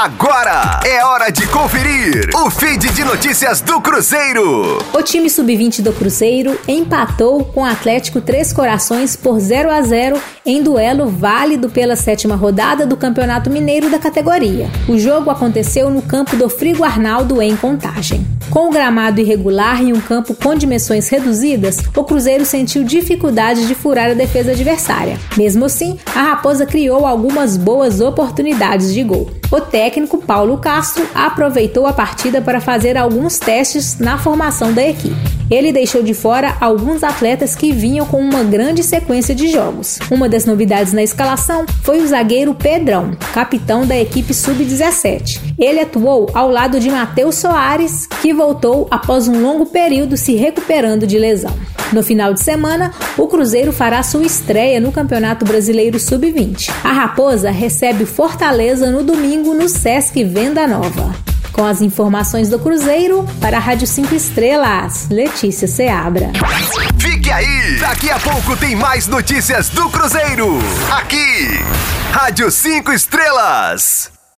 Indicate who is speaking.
Speaker 1: Agora é hora de conferir o feed de notícias do Cruzeiro.
Speaker 2: O time sub-20 do Cruzeiro empatou com o Atlético Três Corações por 0 a 0 em duelo válido pela sétima rodada do Campeonato Mineiro da categoria. O jogo aconteceu no campo do Frigo Arnaldo em Contagem. Com o gramado irregular e um campo com dimensões reduzidas, o Cruzeiro sentiu dificuldade de furar a defesa adversária. Mesmo assim, a Raposa criou algumas boas oportunidades de gol. O técnico Paulo Castro aproveitou a partida para fazer alguns testes na formação da equipe. Ele deixou de fora alguns atletas que vinham com uma grande sequência de jogos. Uma das novidades na escalação foi o zagueiro Pedrão, capitão da equipe sub-17. Ele atuou ao lado de Matheus Soares, que voltou após um longo período se recuperando de lesão. No final de semana, o Cruzeiro fará sua estreia no Campeonato Brasileiro Sub-20. A Raposa recebe Fortaleza no domingo no Sesc Venda Nova. Com as informações do Cruzeiro, para a Rádio 5 Estrelas, Letícia Seabra.
Speaker 1: Fique aí! Daqui a pouco tem mais notícias do Cruzeiro. Aqui, Rádio 5 Estrelas.